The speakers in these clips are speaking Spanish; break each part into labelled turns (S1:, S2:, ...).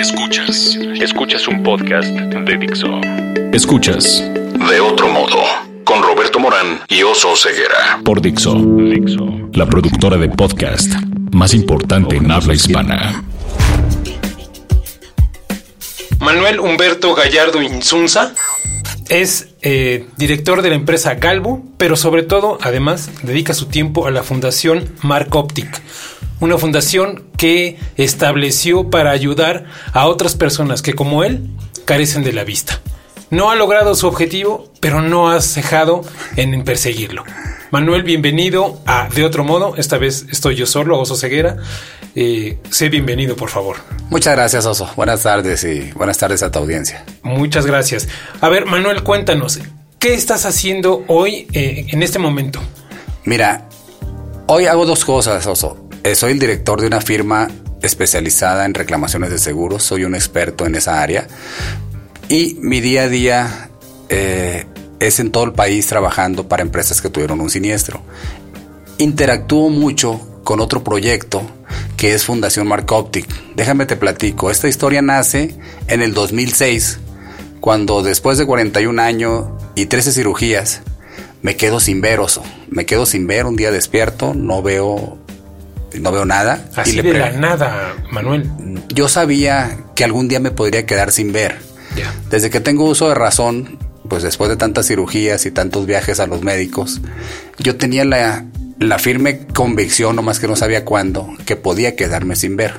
S1: Escuchas. Escuchas un podcast de Dixo. Escuchas. De otro modo. Con Roberto Morán y Oso Ceguera. Por Dixo. Dixo. La productora de podcast más importante en habla hispana.
S2: Manuel Humberto Gallardo Insunza es eh, director de la empresa Galvo, pero sobre todo, además, dedica su tiempo a la fundación Mark Optic, una fundación que estableció para ayudar a otras personas que, como él, carecen de la vista. No ha logrado su objetivo, pero no ha cejado en perseguirlo. Manuel, bienvenido a De Otro Modo. Esta vez estoy yo solo, Oso Ceguera. Eh, sé bienvenido, por favor.
S3: Muchas gracias, Oso. Buenas tardes y buenas tardes a tu audiencia.
S2: Muchas gracias. A ver, Manuel, cuéntanos, ¿qué estás haciendo hoy eh, en este momento?
S3: Mira, hoy hago dos cosas, Oso. Eh, soy el director de una firma especializada en reclamaciones de seguros. Soy un experto en esa área. Y mi día a día es en todo el país trabajando para empresas que tuvieron un siniestro. Interactúo mucho con otro proyecto que es Fundación Mark Optic. Déjame te platico, esta historia nace en el 2006, cuando después de 41 años y 13 cirugías, me quedo sin ver, oso. Me quedo sin ver, un día despierto, no veo, no veo nada.
S2: Así y de la nada, Manuel.
S3: Yo sabía que algún día me podría quedar sin ver. Desde que tengo uso de razón, pues después de tantas cirugías y tantos viajes a los médicos, yo tenía la, la firme convicción, no más que no sabía cuándo, que podía quedarme sin ver.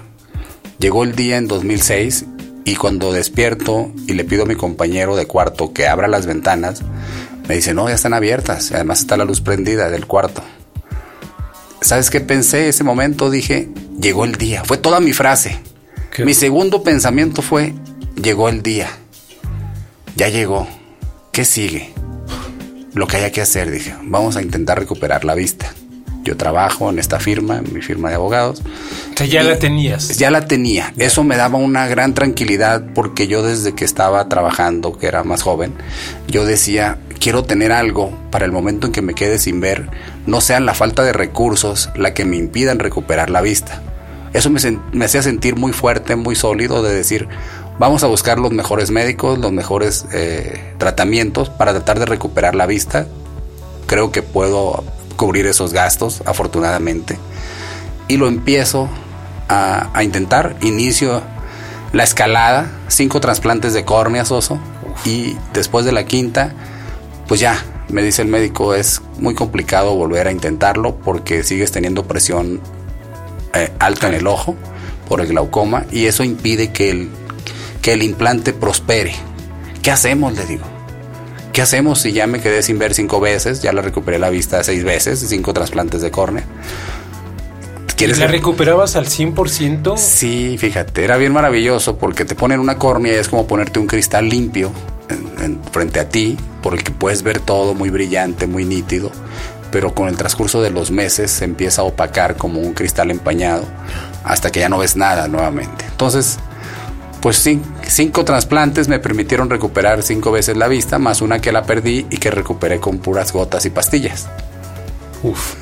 S3: Llegó el día en 2006 y cuando despierto y le pido a mi compañero de cuarto que abra las ventanas, me dice, no, ya están abiertas, además está la luz prendida del cuarto. ¿Sabes qué pensé ese momento? Dije, llegó el día. Fue toda mi frase. Mi segundo pensamiento fue, llegó el día. Ya llegó. ¿Qué sigue? Lo que haya que hacer, dije, vamos a intentar recuperar la vista. Yo trabajo en esta firma, en mi firma de abogados.
S2: O sea, ya la tenías.
S3: Ya la tenía. Eso me daba una gran tranquilidad porque yo desde que estaba trabajando, que era más joven, yo decía, quiero tener algo para el momento en que me quede sin ver, no sea la falta de recursos la que me impidan recuperar la vista. Eso me, me hacía sentir muy fuerte, muy sólido de decir, Vamos a buscar los mejores médicos, los mejores eh, tratamientos para tratar de recuperar la vista. Creo que puedo cubrir esos gastos, afortunadamente. Y lo empiezo a, intentar. Inicio la escalada, cinco trasplantes de córnea, Soso. Y después de la quinta, pues ya, me dice el médico, es muy complicado volver a intentarlo porque sigues teniendo presión eh, alta en el ojo por el glaucoma y eso impide que el que el implante prospere. ¿Qué hacemos? Le digo. ¿Qué hacemos si ya me quedé sin ver cinco veces? Ya la recuperé la vista seis veces, cinco trasplantes de córnea.
S2: ¿Quieres ¿La recuperabas al 100%?
S3: Sí, fíjate, era bien maravilloso porque te ponen una córnea y es como ponerte un cristal limpio frente a ti, por el que puedes ver todo muy brillante, muy nítido, pero con el transcurso de los meses se empieza a opacar como un cristal empañado hasta que ya no ves nada nuevamente. Entonces, pues cinco trasplantes me permitieron recuperar cinco veces la vista, más una que la perdí y que recuperé con puras gotas y pastillas.
S2: Uf.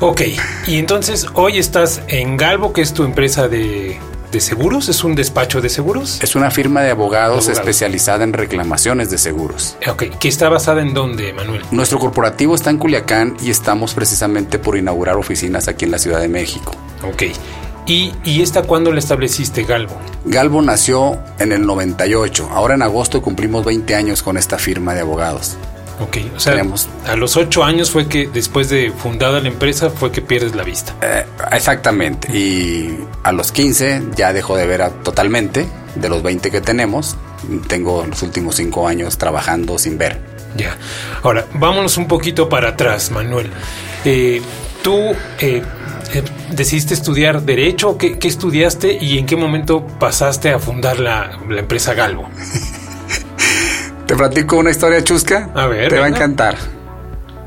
S2: Ok, y entonces hoy estás en Galvo, que es tu empresa de, seguros, ¿es un despacho de seguros?
S3: Es una firma de abogados, especializada en reclamaciones de seguros.
S2: Ok, ¿que está basada en dónde, Manuel?
S3: Nuestro corporativo está en Culiacán y estamos precisamente por inaugurar oficinas aquí en la Ciudad de México.
S2: Ok, ¿Y, esta cuándo la estableciste, Galvo?
S3: Galvo nació en el 98. Ahora en agosto cumplimos 20 años con esta firma de abogados.
S2: Ok, o sea, a los 8 años fue que después de fundada la empresa fue que pierdes la vista.
S3: Eh, exactamente. Y a los 15 ya dejó de ver totalmente. De los 20 que tenemos, tengo los últimos 5 años trabajando sin ver.
S2: Ya. Ahora, vámonos un poquito para atrás, Manuel. Eh, tú eh, decidiste estudiar Derecho? ¿Qué, estudiaste y en qué momento pasaste a fundar la, empresa Galvo?
S3: ¿Te platico una historia chusca?
S2: A ver.
S3: Te va a encantar.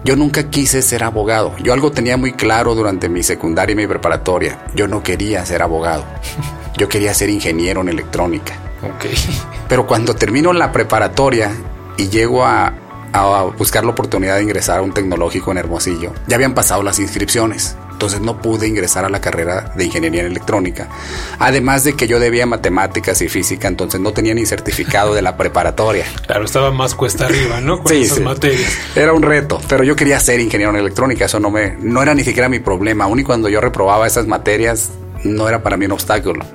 S3: Yo nunca quise ser abogado. Yo algo tenía muy claro durante mi secundaria y mi preparatoria. Yo no quería ser abogado. Yo quería ser ingeniero en electrónica.
S2: Ok.
S3: Pero cuando termino la preparatoria y llego a, a buscar la oportunidad de ingresar a un tecnológico en Hermosillo, ya habían pasado las inscripciones Entonces no pude ingresar a la carrera de ingeniería en electrónica. Además de que yo debía matemáticas y física, entonces no tenía ni certificado de la preparatoria.
S2: Claro, estaba más cuesta arriba, ¿no? Con esas materias.
S3: Era un reto, pero yo quería ser ingeniero en electrónica, eso no me no era ni siquiera mi problema, aún y cuando yo reprobaba esas materias no era para mí un obstáculo.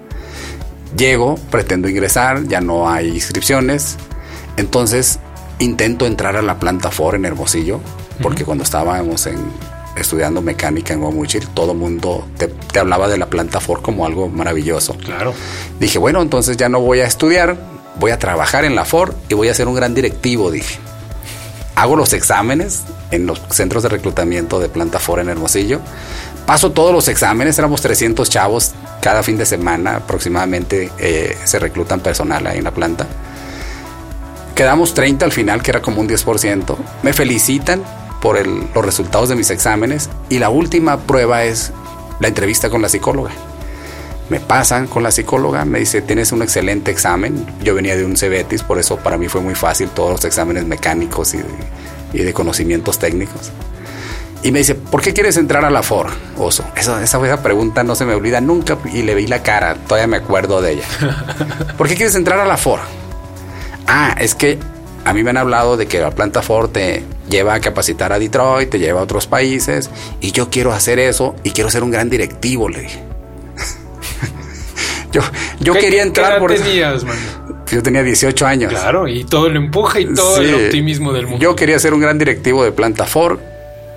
S3: Llego, pretendo ingresar, ya no hay inscripciones, entonces intento entrar a la planta Ford en Hermosillo, porque cuando estábamos en, estudiando mecánica en Guamuchil, todo mundo te, hablaba de la planta Ford como algo maravilloso.
S2: Claro.
S3: Dije, bueno, entonces ya no voy a estudiar, voy a trabajar en la Ford y voy a ser un gran directivo, dije. Hago los exámenes en los centros de reclutamiento de planta Ford en Hermosillo. Paso todos los exámenes, éramos 300 chavos cada fin de semana aproximadamente eh, se reclutan personal ahí en la planta. Quedamos 30 al final, que era como un 10%. Me felicitan por los resultados de mis exámenes y la última prueba es la entrevista con la psicóloga. Me pasan con la psicóloga, me dice, tienes un excelente examen. Yo venía de un CEBETIS, por eso para mí fue muy fácil todos los exámenes mecánicos y de, conocimientos técnicos. Y me dice, ¿por qué quieres entrar a la FOR, oso? Esa, esa pregunta no se me olvida nunca y le vi la cara, todavía me acuerdo de ella. ¿Por qué quieres entrar a la FOR? Ah, es que a mí me han hablado de que la planta Ford te lleva a capacitar a Detroit, te lleva a otros países, y yo quiero hacer eso y quiero ser un gran directivo, le dije. yo yo quería entrar
S2: ¿qué por tenías, man?
S3: Yo tenía 18 años.
S2: Claro, y todo el empuje y todo el optimismo del mundo.
S3: Yo quería ser un gran directivo de planta Ford,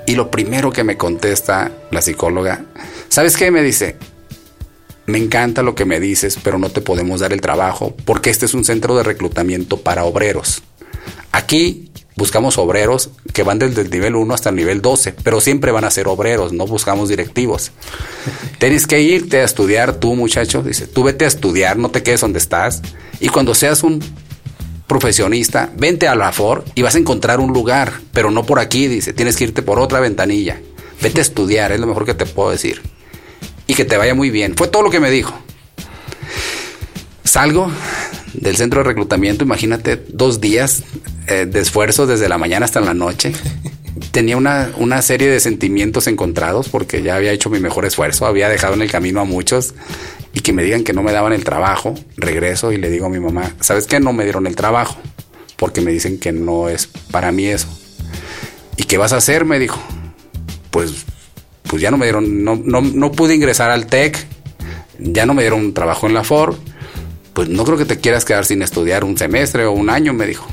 S3: y lo primero que me contesta la psicóloga, ¿sabes qué? Me dice, me encanta lo que me dices, pero no te podemos dar el trabajo porque este es un centro de reclutamiento para obreros. Aquí buscamos obreros que van desde el nivel 1 hasta el nivel 12, pero siempre van a ser obreros, no buscamos directivos. Tienes que irte a estudiar tú, muchacho. Dice, tú vete a estudiar, no te quedes donde estás. Y cuando seas un profesionista, vente a la FOR y vas a encontrar un lugar, pero no por aquí, dice, tienes que irte por otra ventanilla. Vete a estudiar, es lo mejor que te puedo decir y que te vaya muy bien. Fue todo lo que me dijo. Salgo del centro de reclutamiento, imagínate, dos días eh, de esfuerzo desde la mañana hasta la noche. Tenía una, una serie de sentimientos encontrados porque ya había hecho mi mejor esfuerzo, había dejado en el camino a muchos y que me digan que no me daban el trabajo, regreso y le digo a mi mamá, ¿sabes qué? No me dieron el trabajo porque me dicen que no es para mí eso. ¿Y qué vas a hacer? Me dijo. Pues pues ya no me dieron, no, no, no pude ingresar al TEC, ya no me dieron un trabajo en la Ford, pues no creo que te quieras quedar sin estudiar un semestre o un año, me dijo.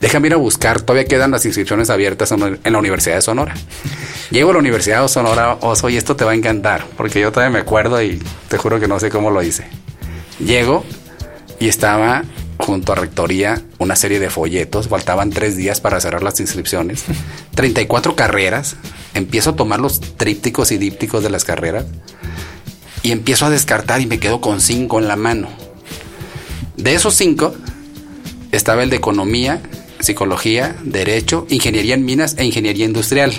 S3: Déjame ir a buscar, todavía quedan las inscripciones abiertas en la Universidad de Sonora. Llego a la Universidad de Sonora, Oso, y esto te va a encantar, porque yo todavía me acuerdo y te juro que no sé cómo lo hice. Llego y estaba junto a Rectoría una serie de folletos, faltaban tres días para cerrar las inscripciones, 34 carreras, empiezo a tomar los trípticos y dípticos de las carreras y empiezo a descartar y me quedo con cinco en la mano. De esos cinco estaba el de economía, psicología, derecho, ingeniería en minas e ingeniería industrial.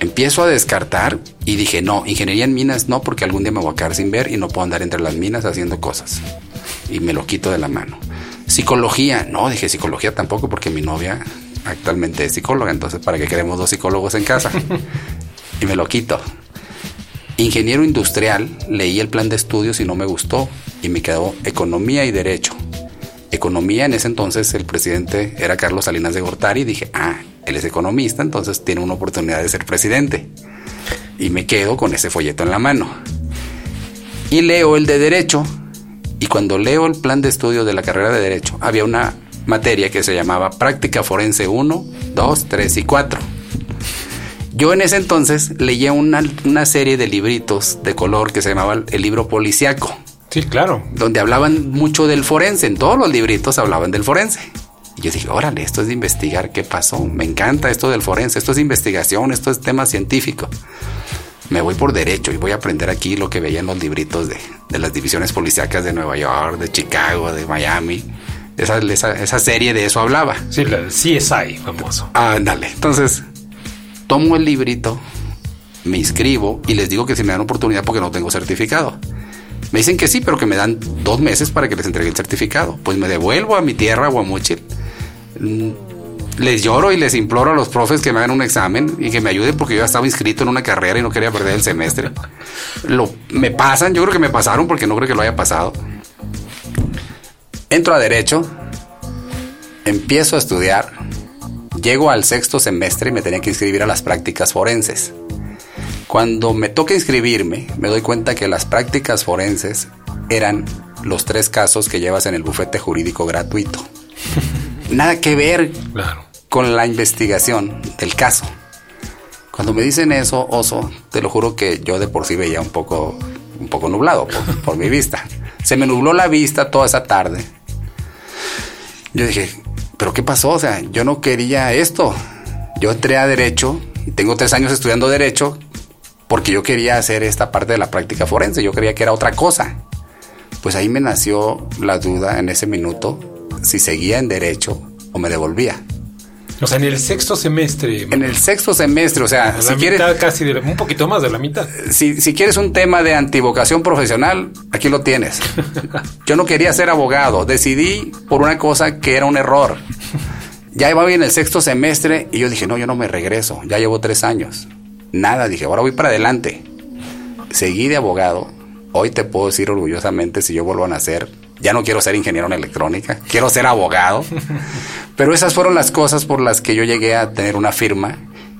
S3: Empiezo a descartar y dije, no, ingeniería en minas no, porque algún día me voy a quedar sin ver y no puedo andar entre las minas haciendo cosas y me lo quito de la mano. Psicología, no, dije psicología tampoco porque mi novia actualmente es psicóloga, entonces ¿para qué queremos dos psicólogos en casa? y me lo quito. Ingeniero industrial, leí el plan de estudios y no me gustó y me quedó economía y derecho. Economía, en ese entonces el presidente era Carlos Salinas de Gortari y dije, ah, él es economista, entonces tiene una oportunidad de ser presidente. Y me quedo con ese folleto en la mano. Y leo el de derecho y cuando leo el plan de estudio de la carrera de Derecho, había una materia que se llamaba Práctica Forense 1, 2, 3 y 4. Yo en ese entonces leía una, una serie de libritos de color que se llamaba el libro policiaco.
S2: Sí, claro.
S3: Donde hablaban mucho del forense. En todos los libritos hablaban del forense. Y yo dije, órale, esto es de investigar qué pasó. Me encanta esto del forense. Esto es investigación, esto es tema científico me voy por derecho y voy a aprender aquí lo que veía en los libritos de, las divisiones policíacas de Nueva York, de Chicago, de Miami. Esa, esa, serie de eso hablaba.
S2: Sí, la CSI, famoso.
S3: Ándale. Entonces, tomo el librito, me inscribo y les digo que si me dan oportunidad porque no tengo certificado. Me dicen que sí, pero que me dan dos meses para que les entregue el certificado. Pues me devuelvo a mi tierra, Guamuchil. Mm, les lloro y les imploro a los profes que me hagan un examen y que me ayuden porque yo estaba inscrito en una carrera y no quería perder el semestre. Lo, me pasan, yo creo que me pasaron porque no creo que lo haya pasado. Entro a derecho, empiezo a estudiar, llego al sexto semestre y me tenía que inscribir a las prácticas forenses. Cuando me toca inscribirme, me doy cuenta que las prácticas forenses eran los tres casos que llevas en el bufete jurídico gratuito. Nada que ver con la investigación del caso. Cuando me dicen eso, oso, te lo juro que yo de por sí veía un poco, un poco nublado por, por mi vista. Se me nubló la vista toda esa tarde. Yo dije, ¿pero qué pasó? O sea, yo no quería esto. Yo entré a Derecho y tengo tres años estudiando Derecho porque yo quería hacer esta parte de la práctica forense. Yo creía que era otra cosa. Pues ahí me nació la duda en ese minuto si seguía en Derecho o me devolvía.
S2: O sea, en el sexto semestre.
S3: En el sexto semestre, o sea,
S2: si quieres. Casi un poquito más de la mitad.
S3: Si, si quieres un tema de antivocación profesional, aquí lo tienes. Yo no quería ser abogado. Decidí por una cosa que era un error. Ya iba bien el sexto semestre y yo dije, no, yo no me regreso. Ya llevo tres años. Nada, dije, ahora voy para adelante. Seguí de abogado. Hoy te puedo decir orgullosamente, si yo vuelvo a nacer, ya no quiero ser ingeniero en electrónica, quiero ser abogado. Pero esas fueron las cosas por las que yo llegué a tener una firma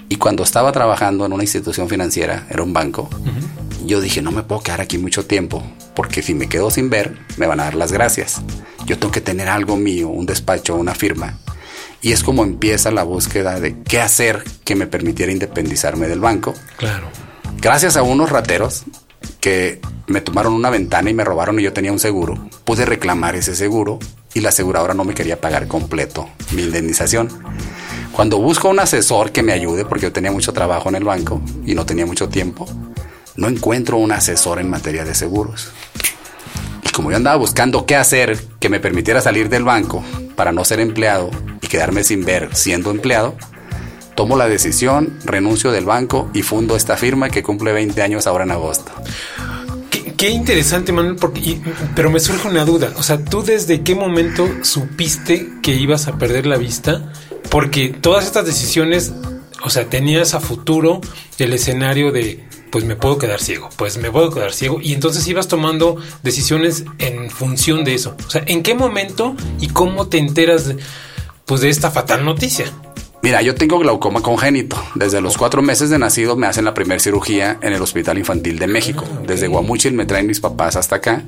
S3: y cuando estaba trabajando en una institución financiera, era un banco, yo dije, no me puedo quedar aquí mucho tiempo, porque si me quedo sin ver, me van a dar las gracias. Yo tengo que tener algo mío, un despacho, una firma. Y es como empieza la búsqueda de qué hacer que me permitiera independizarme del banco.
S2: Claro.
S3: Gracias a unos rateros que me tomaron una ventana y me robaron y yo tenía un seguro, pude reclamar ese seguro y la aseguradora no me quería pagar completo mi indemnización. Cuando busco un asesor que me ayude, porque yo tenía mucho trabajo en el banco y no tenía mucho tiempo, no encuentro un asesor en materia de seguros. Y como yo andaba buscando qué hacer que me permitiera salir del banco para no ser empleado quedarme sin ver siendo empleado, tomo la decisión, renuncio del banco y fundo esta firma que cumple 20 años ahora en agosto.
S2: Qué, interesante, Manuel, porque, pero me surge una duda. O sea, ¿tú desde qué momento supiste que ibas a perder la vista? Porque todas estas decisiones, o sea, tenías a futuro el escenario de, pues me puedo quedar ciego, pues me puedo quedar ciego. Y entonces ibas tomando decisiones en función de eso. O sea, ¿en qué momento y cómo te enteras pues, de esta fatal noticia?
S3: Mira, yo tengo glaucoma congénito. Desde los cuatro meses de nacido me hacen la primera cirugía en el Hospital Infantil de México. Desde Guamuchil me traen mis papás hasta acá.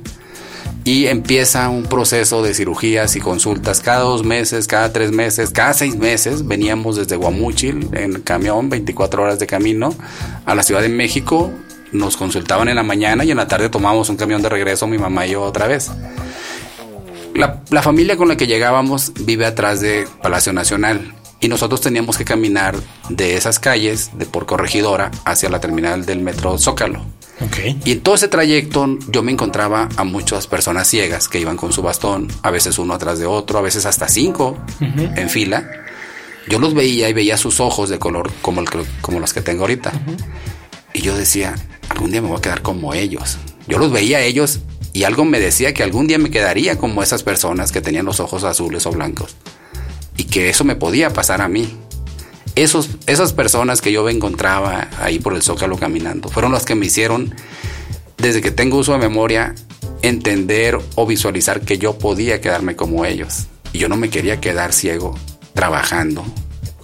S3: Y empieza un proceso de cirugías y consultas cada dos meses, cada tres meses, cada seis meses. Veníamos desde Guamuchil en camión, 24 horas de camino, a la Ciudad de México. Nos consultaban en la mañana y en la tarde tomamos un camión de regreso, mi mamá y yo otra vez. La, la familia con la que llegábamos vive atrás de Palacio Nacional y nosotros teníamos que caminar de esas calles de por corregidora hacia la terminal del metro Zócalo. Y en todo ese trayecto yo me encontraba a muchas personas ciegas que iban con su bastón, a veces uno atrás de otro, a veces hasta cinco en fila. Yo los veía y veía sus ojos de color como, el, como los que tengo ahorita. Y yo decía, algún día me voy a quedar como ellos. Yo los veía a ellos y algo me decía que algún día me quedaría como esas personas que tenían los ojos azules o blancos y que eso me podía pasar a mí. Esos, esas personas que yo encontraba ahí por el zócalo caminando fueron las que me hicieron, desde que tengo uso de memoria, entender o visualizar que yo podía quedarme como ellos. Y yo no me quería quedar ciego trabajando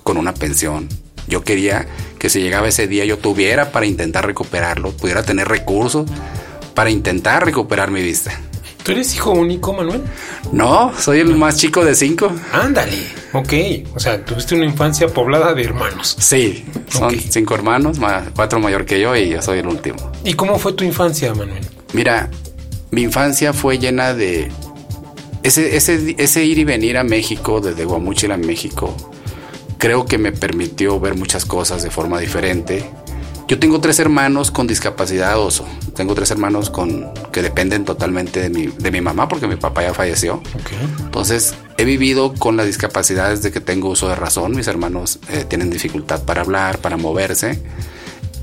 S3: con una pensión. Yo quería que si llegaba ese día yo tuviera para intentar recuperarlo, pudiera tener recursos para intentar recuperar mi vista.
S2: ¿Tú eres hijo único, Manuel?
S3: No, soy el más chico de cinco.
S2: Ándale, ok. O sea, tuviste una infancia poblada de hermanos.
S3: Sí, son cinco hermanos, cuatro mayor que yo y yo soy el último.
S2: ¿Y cómo fue tu infancia, Manuel?
S3: Mira, mi infancia fue llena de ese, ese, ese ir y venir a México, desde Guamuchil a México, creo que me permitió ver muchas cosas de forma diferente yo tengo tres hermanos con discapacidad oso. Tengo tres hermanos con que dependen totalmente de mi, de mi mamá porque mi papá ya falleció. Entonces he vivido con la discapacidad desde que tengo uso de razón. Mis hermanos eh, tienen dificultad para hablar, para moverse.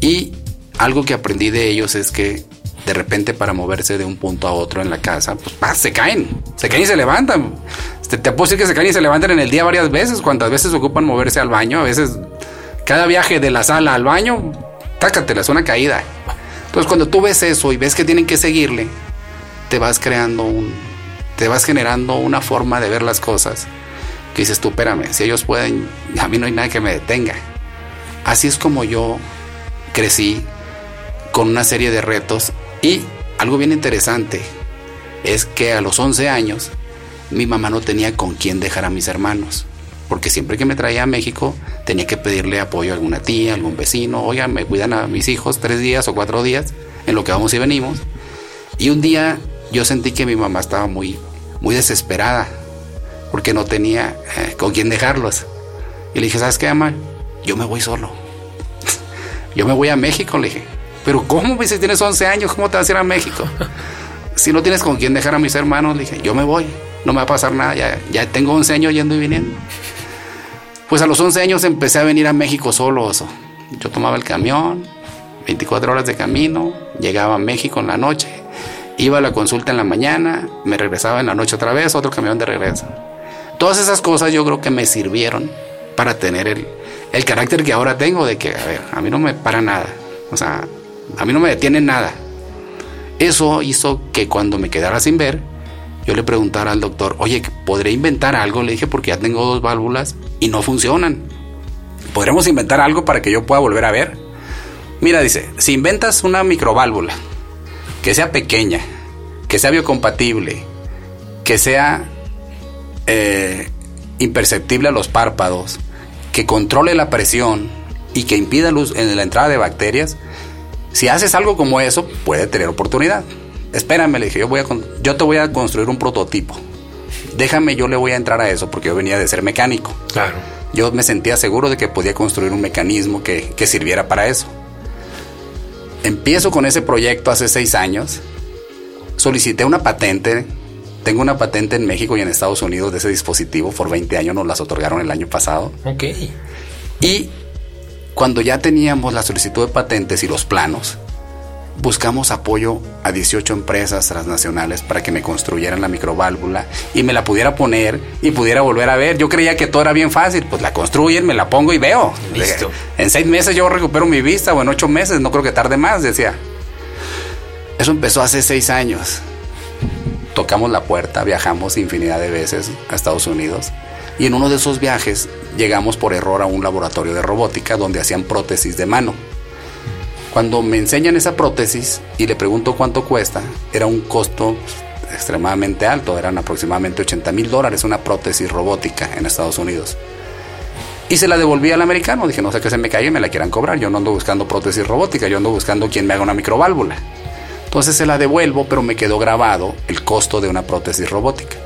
S3: Y algo que aprendí de ellos es que de repente para moverse de un punto a otro en la casa, pues se caen, se caen y se levantan. Te, te puedo decir que se caen y se levantan en el día varias veces, cuántas veces ocupan moverse al baño, a veces cada viaje de la sala al baño, es una caída. Entonces cuando tú ves eso y ves que tienen que seguirle, te vas creando un, te vas generando una forma de ver las cosas que dices tú, espérame, si ellos pueden, a mí no hay nada que me detenga. Así es como yo crecí con una serie de retos y algo bien interesante es que a los 11 años mi mamá no tenía con quién dejar a mis hermanos, porque siempre que me traía a México tenía que pedirle apoyo a alguna tía, algún vecino, oigan, me cuidan a mis hijos tres días o cuatro días en lo que vamos y venimos. Y un día yo sentí que mi mamá estaba muy, muy desesperada porque no tenía eh, con quién dejarlos. Y le dije, ¿sabes qué, mamá? Yo me voy solo. yo me voy a México, le dije. Pero ¿cómo? Si tienes 11 años, ¿cómo te vas a ir a México? si no tienes con quién dejar a mis hermanos, le dije, yo me voy. No me va a pasar nada. Ya, ya tengo 11 años yendo y viniendo. Pues a los 11 años empecé a venir a México solo. Yo tomaba el camión, 24 horas de camino, llegaba a México en la noche, iba a la consulta en la mañana, me regresaba en la noche otra vez, otro camión de regreso. Todas esas cosas yo creo que me sirvieron para tener el, el carácter que ahora tengo de que, a ver, a mí no me para nada. O sea, a mí no me detiene nada. Eso hizo que cuando me quedara sin ver, yo le preguntara al doctor, oye, ¿podré inventar algo? Le dije, porque ya tengo dos válvulas y no funcionan. ¿Podremos inventar algo para que yo pueda volver a ver? Mira, dice, si inventas una microválvula que sea pequeña, que sea biocompatible, que sea eh, imperceptible a los párpados, que controle la presión y que impida luz en la entrada de bacterias, si haces algo como eso, puede tener oportunidad. Espérame, le dije, yo, voy a, yo te voy a construir un prototipo. Déjame, yo le voy a entrar a eso porque yo venía de ser mecánico.
S2: Claro.
S3: Yo me sentía seguro de que podía construir un mecanismo que, que sirviera para eso. Empiezo con ese proyecto hace seis años. Solicité una patente tengo una patente en México y en Estados Unidos de ese dispositivo. Por 20 años nos las otorgaron el año pasado.
S2: Ok.
S3: Y cuando ya teníamos la solicitud de patentes y los planos, buscamos apoyo a 18 empresas transnacionales para que me construyeran la microválvula y me la pudiera poner y pudiera volver a ver. Yo creía que todo era bien fácil, pues la construyen, me la pongo y veo.
S2: Listo.
S3: En seis meses yo recupero mi vista o en ocho meses, no creo que tarde más, decía. Eso empezó hace seis años tocamos la puerta, viajamos infinidad de veces a Estados Unidos y en uno de esos viajes llegamos por error a un laboratorio de robótica donde hacían prótesis de mano. Cuando me enseñan esa prótesis y le pregunto cuánto cuesta, era un costo extremadamente alto, eran aproximadamente 80 mil dólares una prótesis robótica en Estados Unidos. Y se la devolví al americano, dije, no sé qué se me y me la quieran cobrar, yo no ando buscando prótesis robótica, yo ando buscando quien me haga una microválvula. Entonces se la devuelvo, pero me quedó grabado el costo de una prótesis robótica.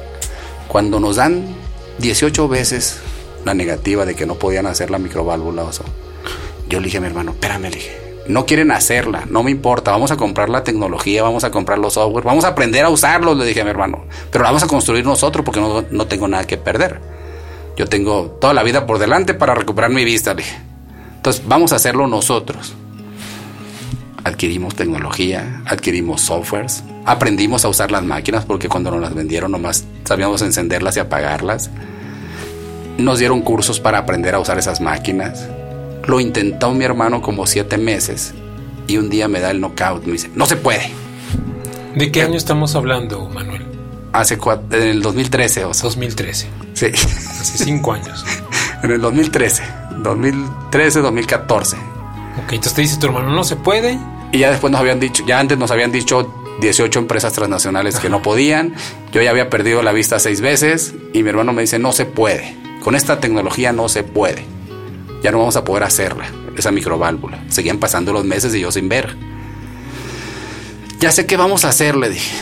S3: Cuando nos dan 18 veces la negativa de que no podían hacer la microválvula, yo le dije a mi hermano, espérame, le dije, no quieren hacerla, no me importa, vamos a comprar la tecnología, vamos a comprar los software, vamos a aprender a usarlos, le dije a mi hermano, pero la vamos a construir nosotros porque no, no tengo nada que perder. Yo tengo toda la vida por delante para recuperar mi vista, le dije. Entonces, vamos a hacerlo nosotros adquirimos tecnología, adquirimos softwares, aprendimos a usar las máquinas porque cuando nos las vendieron nomás sabíamos encenderlas y apagarlas. Nos dieron cursos para aprender a usar esas máquinas. Lo intentó mi hermano como siete meses y un día me da el knockout. Me dice, no se puede.
S2: ¿De qué año estamos hablando, Manuel?
S3: Hace en el 2013. O
S2: 2013.
S3: Sí.
S2: Hace cinco años.
S3: en el 2013. 2013, 2014.
S2: Ok, entonces te dice tu hermano, no se puede.
S3: Y ya después nos habían dicho, ya antes nos habían dicho 18 empresas transnacionales que no podían. Yo ya había perdido la vista seis veces y mi hermano me dice, no se puede. Con esta tecnología no se puede. Ya no vamos a poder hacerla, esa microválvula. Seguían pasando los meses y yo sin ver. Ya sé qué vamos a hacer, le dije.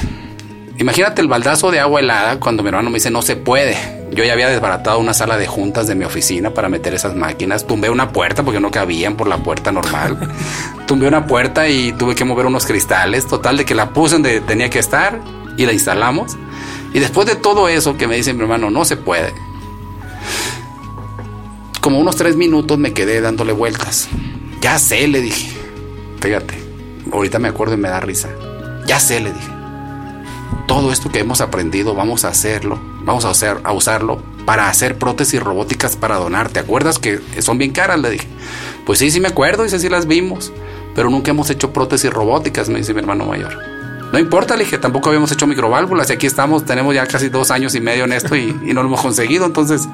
S3: Imagínate el baldazo de agua helada cuando mi hermano me dice, no se puede. Yo ya había desbaratado una sala de juntas de mi oficina para meter esas máquinas. Tumbé una puerta porque no cabían por la puerta normal. Tumbé una puerta y tuve que mover unos cristales. Total de que la puse donde tenía que estar y la instalamos. Y después de todo eso que me dice mi hermano, no se puede. Como unos tres minutos me quedé dándole vueltas. Ya sé, le dije. Fíjate, ahorita me acuerdo y me da risa. Ya sé, le dije. Todo esto que hemos aprendido vamos a hacerlo, vamos a, hacer, a usarlo para hacer prótesis robóticas para donar. ¿Te acuerdas que son bien caras? Le dije. Pues sí, sí me acuerdo, dice, sí las vimos, pero nunca hemos hecho prótesis robóticas, me dice mi hermano mayor. No importa, le dije, tampoco habíamos hecho microválvulas y aquí estamos, tenemos ya casi dos años y medio en esto y, no lo hemos conseguido, entonces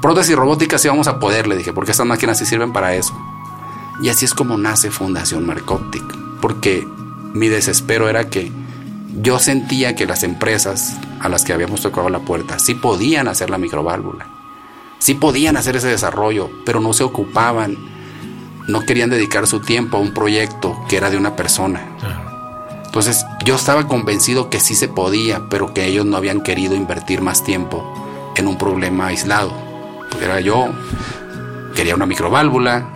S3: prótesis robóticas sí vamos a poder, le dije, porque estas máquinas sí sirven para eso. Y así es como nace Fundación Marcoptic, porque mi desespero era que yo sentía que las empresas a las que habíamos tocado la puerta sí podían hacer la microválvula, sí podían hacer ese desarrollo, pero no se ocupaban no querían dedicar su tiempo a un proyecto que era de una persona. Entonces yo estaba convencido que sí se podía, pero que ellos no habían querido invertir más tiempo en un problema aislado. Era yo, quería una microválvula.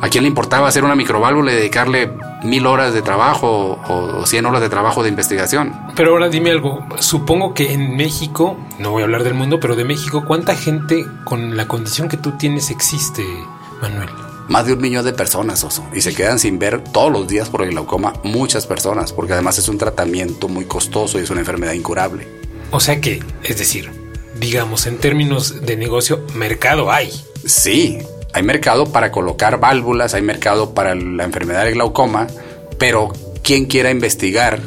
S3: ¿A quién le importaba hacer una microválvula y dedicarle mil horas de trabajo o cien horas de trabajo de investigación?
S2: Pero ahora dime algo, supongo que en México, no voy a hablar del mundo, pero de México, ¿cuánta gente con la condición que tú tienes existe, Manuel?
S3: más de un millón de personas, Oso, y se quedan sin ver todos los días por el glaucoma muchas personas, porque además es un tratamiento muy costoso y es una enfermedad incurable.
S2: O sea que, es decir, digamos, en términos de negocio, mercado hay.
S3: Sí, hay mercado para colocar válvulas, hay mercado para la enfermedad del glaucoma, pero ¿quién quiera investigar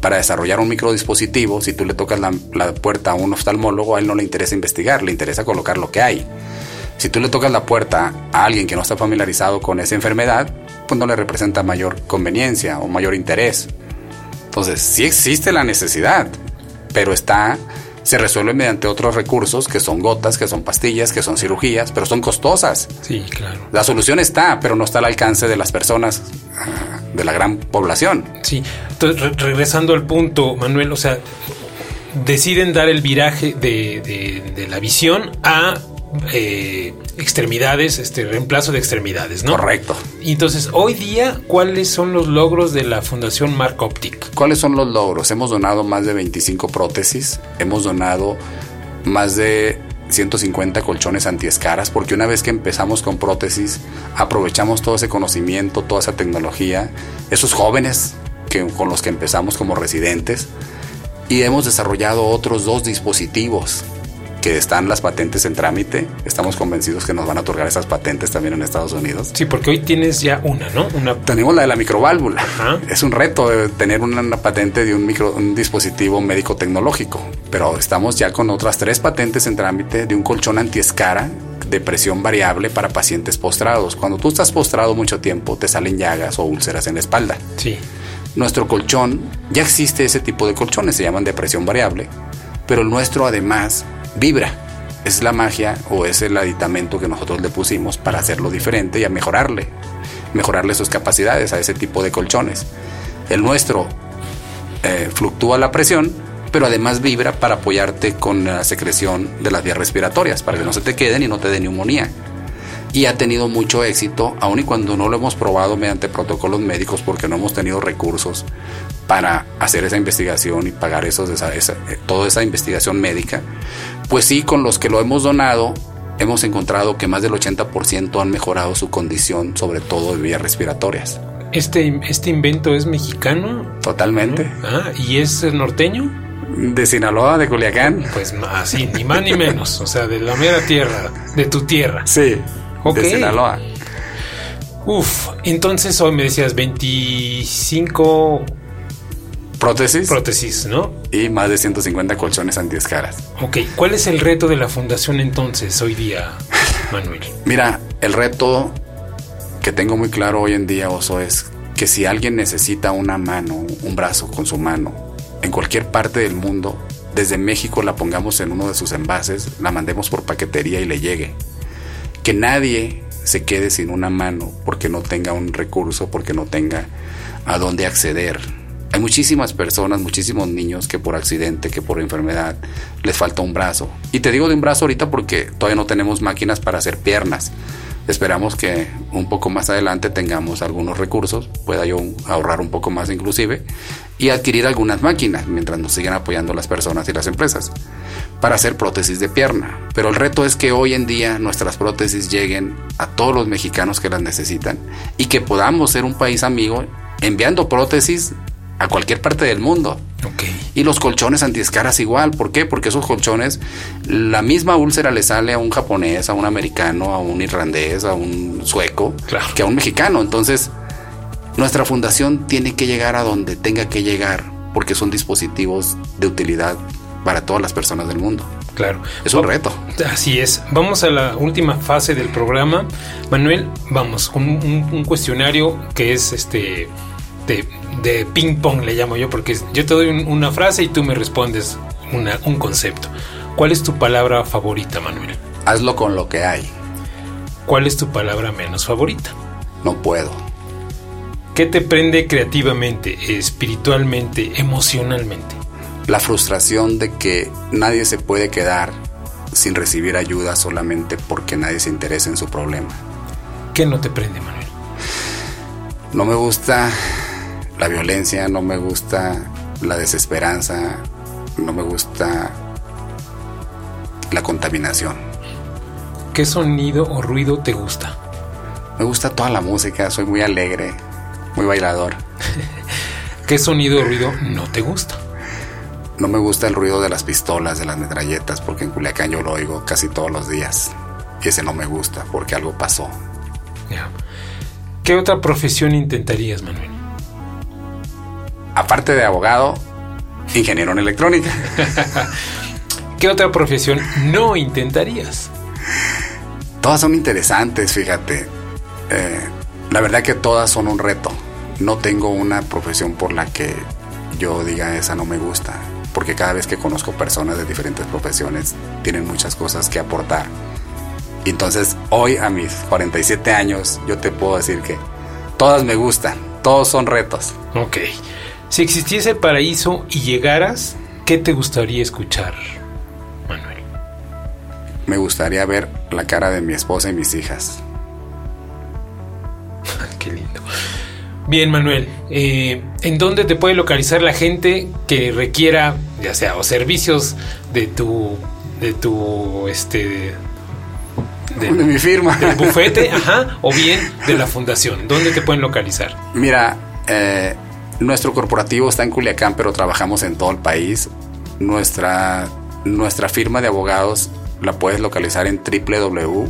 S3: para desarrollar un microdispositivo? Si tú le tocas la, la puerta a un oftalmólogo, a él no le interesa investigar, le interesa colocar lo que hay. Si tú le tocas la puerta a alguien que no está familiarizado con esa enfermedad, pues no le representa mayor conveniencia o mayor interés. Entonces, sí existe la necesidad, pero está se resuelve mediante otros recursos que son gotas, que son pastillas, que son cirugías, pero son costosas.
S2: Sí, claro.
S3: La solución está, pero no está al alcance de las personas, de la gran población.
S2: Sí. Entonces, regresando al punto, Manuel, o sea, deciden dar el viraje de, de la visión a eh, extremidades, este reemplazo de extremidades, ¿no?
S3: Correcto.
S2: Y entonces, hoy día, ¿cuáles son los logros de la Fundación Mark Optic?
S3: ¿Cuáles son los logros? Hemos donado más de 25 prótesis, hemos donado más de 150 colchones antiescaras, porque una vez que empezamos con prótesis, aprovechamos todo ese conocimiento, toda esa tecnología, esos jóvenes que, con los que empezamos como residentes, y hemos desarrollado otros dos dispositivos que están las patentes en trámite. Estamos convencidos que nos van a otorgar esas patentes también en Estados Unidos.
S2: Sí, porque hoy tienes ya una, ¿no? Una...
S3: Tenemos la de la microválvula. Es un reto tener una, patente de un, micro, un dispositivo médico tecnológico, pero estamos ya con otras tres patentes en trámite de un colchón antiescara de presión variable para pacientes postrados. Cuando tú estás postrado mucho tiempo, te salen llagas o úlceras en la espalda.
S2: Sí.
S3: Nuestro colchón, ya existe ese tipo de colchones, se llaman de presión variable, pero el nuestro además vibra. Es la magia o es el aditamento que nosotros le pusimos para hacerlo diferente y a mejorarle, mejorarle sus capacidades a ese tipo de colchones. El nuestro eh, fluctúa la presión, pero además vibra para apoyarte con la secreción de las vías respiratorias, para que no se te queden y no te dé neumonía. Y ha tenido mucho éxito, aun y cuando no lo hemos probado mediante protocolos médicos porque no hemos tenido recursos para hacer esa investigación y pagar esos, esa, eh, toda esa investigación médica, pues sí, con los que lo hemos donado, hemos encontrado que más del 80% han mejorado su condición, sobre todo de vías respiratorias.
S2: ¿Este, este invento es mexicano?
S3: Totalmente.
S2: Ah, ¿y es norteño?
S3: De Sinaloa, de Culiacán.
S2: Pues así, ni más ni menos. O sea, de la mera tierra, de tu tierra.
S3: Sí, de Sinaloa.
S2: Uf, entonces hoy me decías 25
S3: prótesis.
S2: Prótesis, ¿no?
S3: Y más de 150 colchones antiescaras.
S2: Ok, ¿cuál es el reto de la fundación entonces hoy día, Manuel?
S3: Mira, el reto que tengo muy claro hoy en día, Oso, es que si alguien necesita una mano, un brazo con su mano, en cualquier parte del mundo, desde México la pongamos en uno de sus envases, la mandemos por paquetería y le llegue. Que nadie se quede sin una mano porque no tenga un recurso, porque no tenga a dónde acceder hay muchísimas personas, muchísimos niños que por accidente, que por enfermedad, les falta un brazo. Y te digo de un brazo ahorita porque todavía no tenemos máquinas para hacer piernas. Esperamos que un poco más adelante tengamos algunos recursos, pueda yo ahorrar un poco más inclusive, y adquirir algunas máquinas mientras nos sigan apoyando las personas y las empresas para hacer prótesis de pierna. Pero el reto es que hoy en día nuestras prótesis lleguen a todos los mexicanos que las necesitan y que podamos ser un país amigo enviando prótesis a cualquier parte del mundo. Y los colchones antiescaras igual. ¿Por qué? Porque esos colchones, la misma úlcera le sale a un japonés, a un americano, a un irlandés, a un sueco, que a un mexicano. Entonces, nuestra fundación tiene que llegar a donde tenga que llegar, porque son dispositivos de utilidad para todas las personas del mundo.
S2: Claro.
S3: Es un reto.
S2: Así es. Vamos a la última fase del programa. Manuel, vamos, un, un cuestionario que es este de, ping pong, le llamo yo, porque yo te doy una frase y tú me respondes un concepto. ¿Cuál es tu palabra favorita, Manuel?
S3: Hazlo con lo que hay.
S2: ¿Cuál es tu palabra menos favorita?
S3: No puedo.
S2: ¿Qué te prende creativamente, espiritualmente, emocionalmente?
S3: La frustración de que nadie se puede quedar sin recibir ayuda solamente porque nadie se interesa en su problema.
S2: ¿Qué no te prende, Manuel?
S3: No me gusta la violencia, no me gusta la desesperanza, no me gusta la contaminación.
S2: ¿Qué sonido o ruido te gusta?
S3: Me gusta toda la música, soy muy alegre, muy bailador.
S2: ¿Qué sonido o ruido no te gusta?
S3: No me gusta el ruido de las pistolas, de las metralletas, porque en Culiacán yo lo oigo casi todos los días. Y ese no me gusta porque algo pasó.
S2: ¿Qué otra profesión intentarías, Manuel?
S3: Aparte de abogado, ingeniero en electrónica.
S2: ¿Qué otra profesión no intentarías?
S3: Todas son interesantes, fíjate. Eh, la verdad que todas son un reto. No tengo una profesión por la que yo diga esa no me gusta, porque cada vez que conozco personas de diferentes profesiones tienen muchas cosas que aportar. Entonces, hoy a mis 47 años, yo te puedo decir que todas me gustan, todos son retos.
S2: Ok. Si existiese el paraíso y llegaras, ¿qué te gustaría escuchar, Manuel?
S3: Me gustaría ver la cara de mi esposa y mis hijas.
S2: Qué lindo. Bien, Manuel, eh, ¿en dónde te puede localizar la gente que requiera, ya sea, o servicios de tu, de tu, este,
S3: de, mi firma,
S2: del bufete, ajá, o bien de la fundación? ¿Dónde te pueden localizar?
S3: Mira, eh, nuestro corporativo está en Culiacán, pero trabajamos en todo el país. Nuestra, nuestra firma de abogados la puedes localizar en www.galvo.com.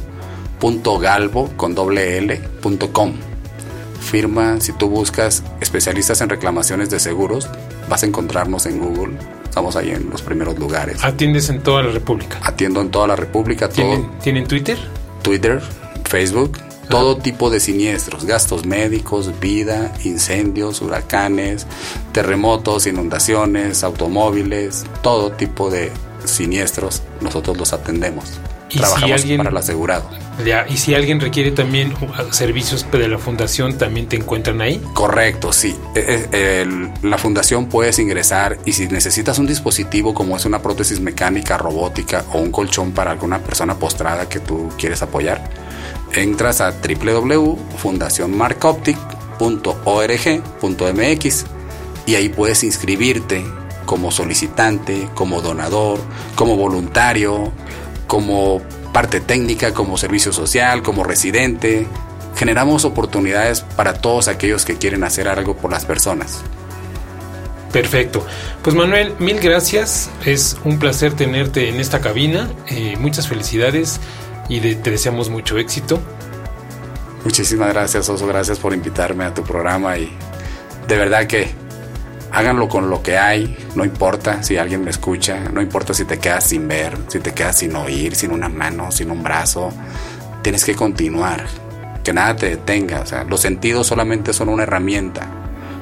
S3: Firma, si tú buscas especialistas en reclamaciones de seguros, vas a encontrarnos en Google. Estamos ahí en los primeros lugares.
S2: ¿Atiendes en toda la República?
S3: Atiendo en toda la República.
S2: ¿Tienen, ¿tienen Twitter?
S3: Twitter, Facebook, todo tipo de siniestros, gastos médicos, vida, incendios, huracanes, terremotos, inundaciones, automóviles, todo tipo de siniestros, nosotros los atendemos. Trabajamos para el asegurado.
S2: Ya, y si alguien requiere también servicios de la fundación, ¿también te encuentran ahí?
S3: Correcto, sí. E, e, la fundación puedes ingresar y si necesitas un dispositivo como es una prótesis mecánica, robótica o un colchón para alguna persona postrada que tú quieres apoyar, entras a www.fundacionmarcoptic.org.mx y ahí puedes inscribirte como solicitante, como donador, como voluntario, como parte técnica, como servicio social, como residente. Generamos oportunidades para todos aquellos que quieren hacer algo por las personas.
S2: Perfecto. Pues Manuel, mil gracias. Es un placer tenerte en esta cabina. Eh, muchas felicidades y te deseamos mucho éxito.
S3: Muchísimas gracias, Oso. Gracias por invitarme a tu programa y de verdad que háganlo con lo que hay. No importa si alguien me escucha, no importa si te quedas sin ver, si te quedas sin oír, sin una mano, sin un brazo. Tienes que continuar. Que nada te detenga. O sea, los sentidos solamente son una herramienta.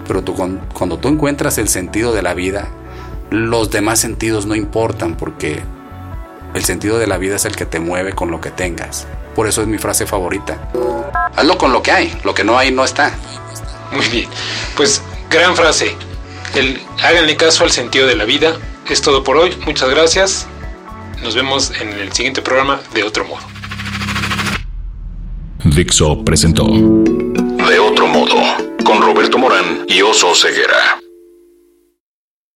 S3: Pero tú, cuando tú encuentras el sentido de la vida, los demás sentidos no importan porque el sentido de la vida es el que te mueve con lo que tengas. Por eso es mi frase favorita. Hazlo con lo que hay, lo que no hay no está.
S2: Muy bien. Pues gran frase. El, háganle caso al sentido de la vida. Es todo por hoy. Muchas gracias. Nos vemos en el siguiente programa de otro modo.
S1: Dixo presentó De otro modo con Roberto Morán y Oso Ceguera.